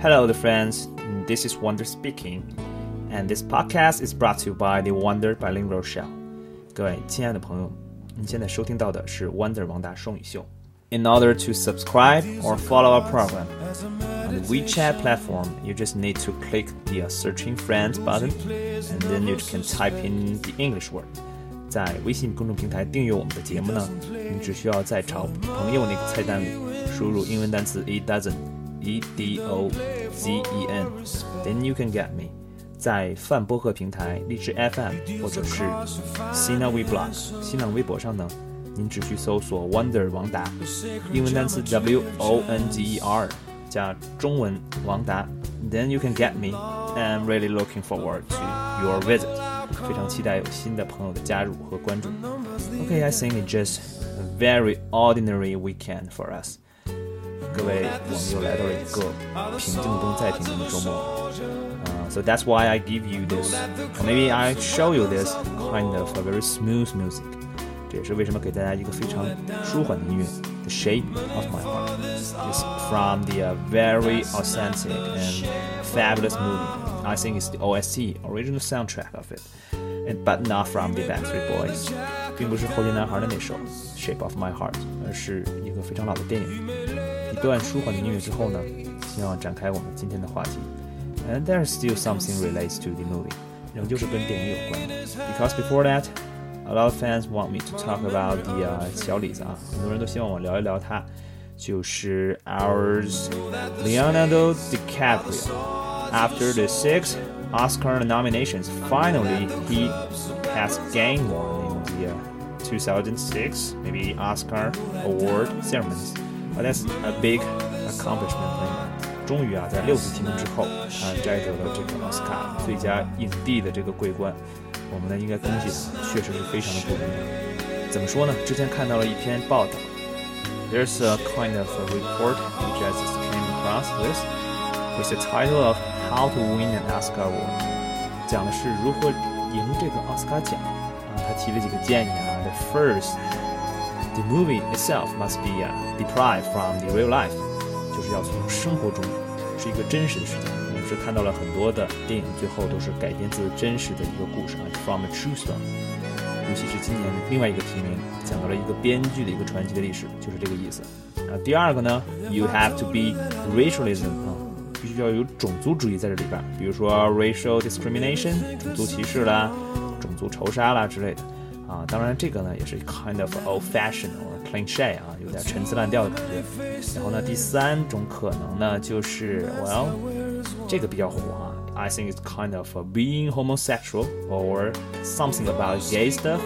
Hello, the friends. This is Wonder speaking, and this podcast is brought to you by the Wonder Bilingual Show. 各位亲爱的朋友，你现在收听到的是 Wonder 王达双语秀。In order to subscribe or follow our program on the WeChat platform, you just need to click the searching friends button, and then you can type in the English word. 在微信公众平台订阅我们的节目呢，你只需要在找朋友那个菜单里输入英文单词 e dozen e d o z e n，then you can get me。在泛播客平台荔枝 FM 或者是新浪微博新浪微博上呢，您只需搜索 Wonder 王达，英文单词 W O N G E R 加中文王达，then you can get me。I'm really looking forward to your visit。非常期待有新的朋友的加入和关注。Okay, I think it's just a very ordinary weekend for us. 各位，我们又来到了一个平静中再平静的周末。Uh, so that's why I give you this, or maybe I show you this kind of a very smooth music. 这也是为什么给大家一个非常舒缓的音乐。The shape of my heart is from the uh, very authentic and fabulous movie. I think it's the OST original soundtrack of it, and but not from the Backstreet Boys，并不是后街男孩的那首《Shape of My Heart》，而是一个非常老的电影。 一段舒缓的音乐之后呢，希望展开我们今天的话题。And there's still something relates to the movie，仍旧是跟电影有关的。Because before that, a lot of fans want me to talk about the、uh, 小李子啊，很多人都希望我聊一聊他，就是 ours Leonardo DiCaprio。after the six Oscar nominations, finally he has gained one in the uh, 2006 maybe Oscar award ceremonies. But that's a big accomplishment 终于啊，在六次提名之后，啊，摘得了这个奥斯卡最佳影帝的这个桂冠。我们呢，应该恭喜他，确实是非常的不容易。怎么说呢？之前看到了一篇报道，There's a kind of a report which I just came across with with the title of How to win an Oscar award，讲的是如何赢这个奥斯卡奖啊。他提了几个建议啊。The first, The movie itself must be a deprived from the real life，就是要从生活中是一个真实的事情。我们是看到了很多的电影，最后都是改编自真实的一个故事啊，from a true story。尤其是今年另外一个提名，讲到了一个编剧的一个传奇的历史，就是这个意思。啊，第二个呢，You have to be racialism 啊。必须要有种族主义在这里边，比如说 racial discrimination 种族歧视啦、种族仇杀啦之类的啊。当然，这个呢也是 kind of old-fashioned or cliche 啊，有点陈词滥调的感觉。然后呢，第三种可能呢就是 well，这个比较火啊。I think it's kind of being homosexual or something about gay stuff,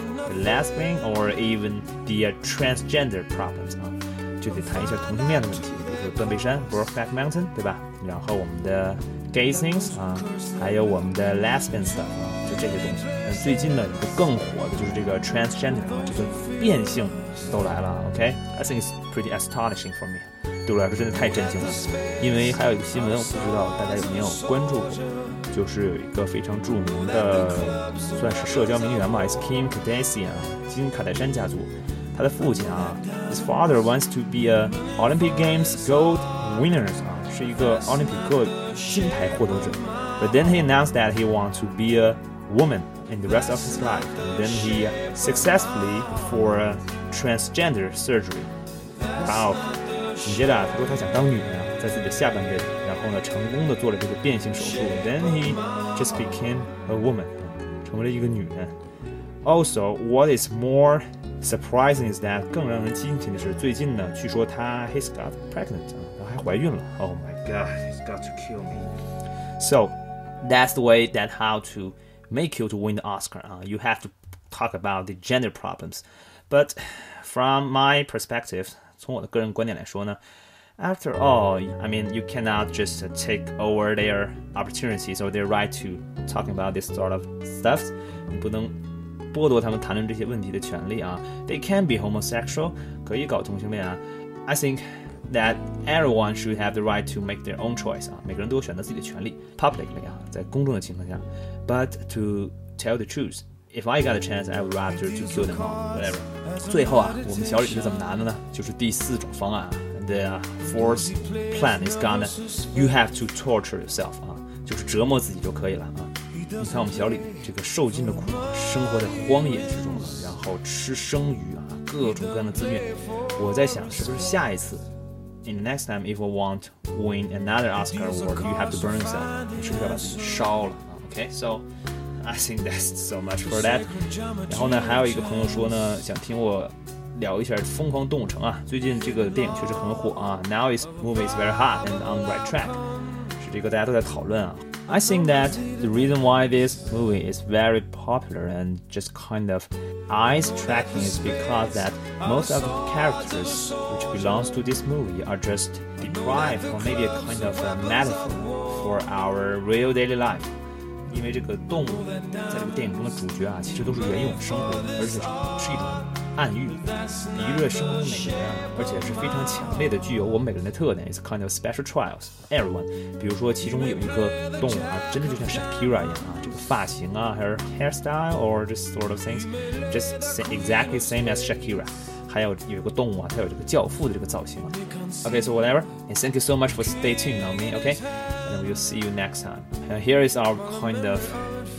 lesbian, or even the transgender problems 啊，就得谈一下同性恋的问题，比如说 断背山 （Brokeback Mountain），对吧？然后我们的 gay things 啊，还有我们的 lesbian stuff 啊，就这些东西。那最近呢，一个更火的就是这个 transgender 啊，这个变性都来了。OK，I think it's pretty astonishing for me。对我来说真的太震惊了。因为还有一个新闻，我不知道大家有没有关注过，就是有一个非常著名的，算是社交名媛嘛，is Kim Kardashian 啊，金卡戴珊家族，他的父亲啊，his father wants to be a Olympic Games gold winners 啊。是一个奥林匹克金牌获得者。But then he announced that he wants to be a woman in the rest of his life. And then he successfully for a transgender surgery. 哇哦！紧接着啊，他说他想当女人啊，在自己的下半辈子，然后呢，成功的做了这个变性手术。Then he just became a woman，成为了一个女人。Also, what is more surprising is that 更让人惊奇的是，最近呢，据说他 he's got pregnant 啊。怀孕了。Oh my god, it's got to kill me. So that's the way that how to make you to win the Oscar. Uh, you have to talk about the gender problems. But from my perspective, 从我的个人观点来说呢，After all, I mean, you cannot just take over their opportunities or their right to talking about this sort of stuff. 你不能 剥夺他们谈论这些问题的权利啊。They can be homosexual，可以搞同性恋啊。I think that everyone should have the right to make their own choice 啊，每个人都有选择自己的权利，publicly 啊，在公众的情况下。But to tell the truth, if I got a chance, I would rather to kill them all, whatever. 最后啊，我们小李是怎么拿的呢？就是第四种方案啊 the fourth plan is gonna you have to torture yourself 啊，就是折磨自己就可以了啊。 你看我们小李这个受尽了苦，生活在荒野之中了，然后吃生鱼啊，各种各样的自虐。我在想，是不是下一次，in the next time if we want win another Oscar award, you have to burn yourself，你是不是要把自己烧了？OK，so、okay? I think that's so much for that。然后呢，还有一个朋友说呢，想听我聊一下《疯狂动物城》啊，最近这个电影确实很火啊。Now is movie is very hot and on the right track，是这个大家都在讨论啊。I think that the reason why this movie is very popular and just kind of eyes-tracking is because that most of the characters which belongs to this movie are just deprived or maybe a kind of a metaphor for our real daily life. 因为这个动物在这个电影中的主角啊，其实都是原有生活的，而且是一种 暗喻，比喻着生活中每个人，而且是非常强烈的，具有我们每个人的特点。It's kind of special trials everyone。比如说，其中有一个动物啊，真的就像 Shakira 一样啊，这个发型啊，还是 hairstyle or just sort of things，just exactly same as Shakira。还有有一个动物啊，它有这个教父的这个造型啊。Okay, so whatever, and thank you so much for stay tuned on me. Okay, and we'll see you next time. And here is our kind of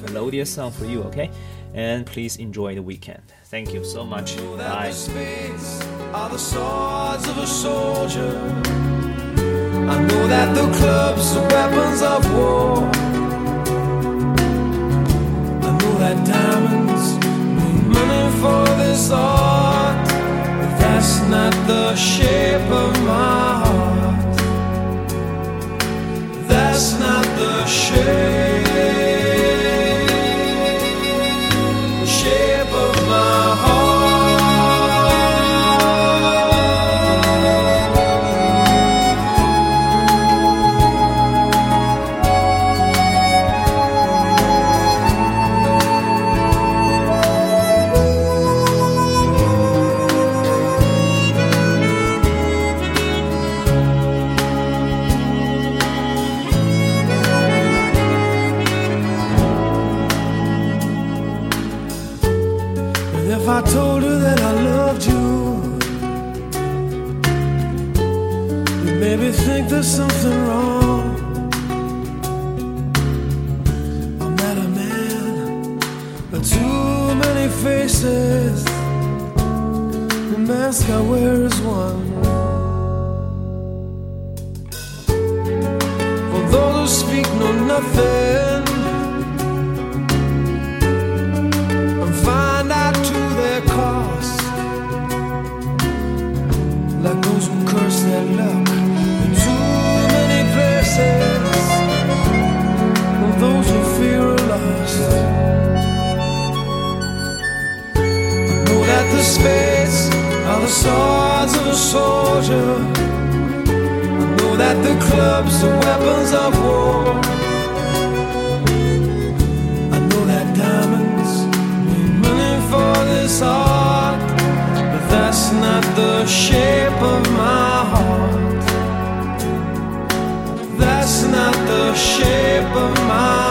melodious song for you. Okay, and please enjoy the weekend. Thank you so much. Bye. Are the swords of a soldier. I know that the clubs there's something wrong. I'm not a man, but too many faces. The mask I wear is one. For those who speak know nothing. i know that the spades are the swords of a soldier. I know that the clubs are weapons of war. I know that diamonds mean money for this heart, but that's not the shape of my heart. smile.